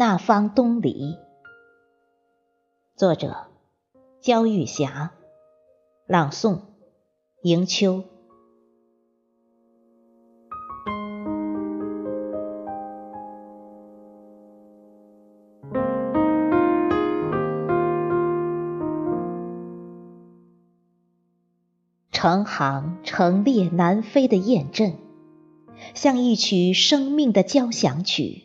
那方东篱。作者：焦玉霞，朗诵：迎秋。成行成列南飞的雁阵，像一曲生命的交响曲，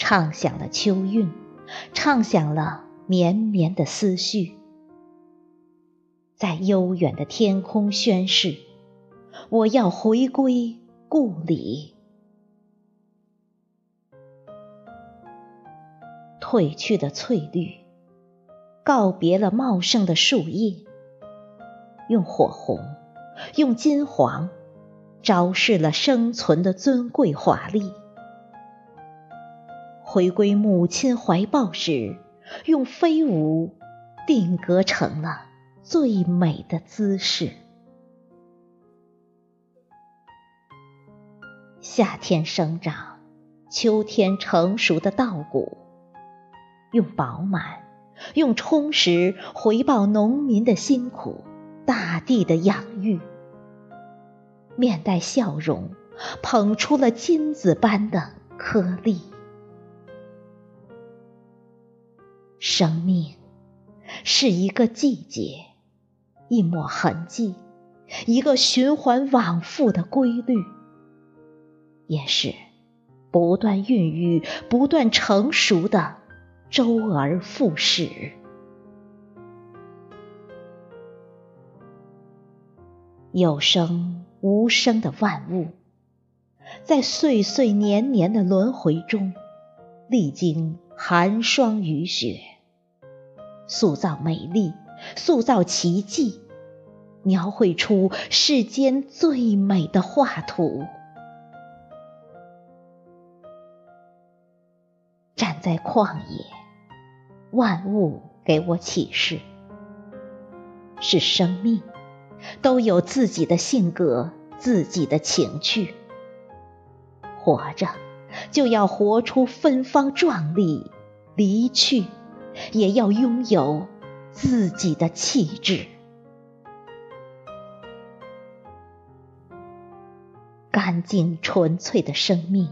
唱响了秋韵，唱响了绵绵的思绪，在悠远的天空宣誓：我要回归故里。褪去的翠绿，告别了茂盛的树叶。用火红，用金黄，昭示了生存的尊贵华丽。回归母亲怀抱时，用飞舞定格成了最美的姿势。夏天生长，秋天成熟的稻谷，用饱满，用充实回报农民的辛苦。大地的养育，面带笑容，捧出了金子般的颗粒。生命是一个季节，一抹痕迹，一个循环往复的规律，也是不断孕育、不断成熟的周而复始。有生无生的万物，在岁岁年年的轮回中，历经寒霜雨雪，塑造美丽，塑造奇迹，描绘出世间最美的画图。站在旷野，万物给我启示：是生命。都有自己的性格，自己的情趣。活着就要活出芬芳壮丽，离去也要拥有自己的气质。干净纯粹的生命，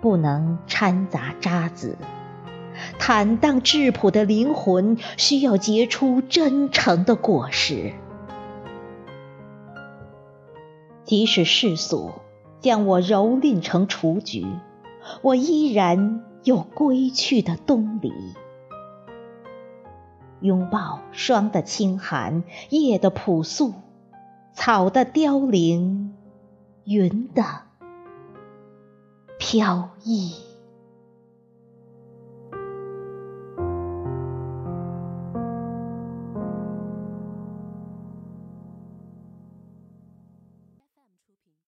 不能掺杂渣滓；坦荡质朴的灵魂，需要结出真诚的果实。即使世俗将我蹂躏成雏菊，我依然有归去的东篱。拥抱霜的清寒，夜的朴素，草的凋零，云的飘逸。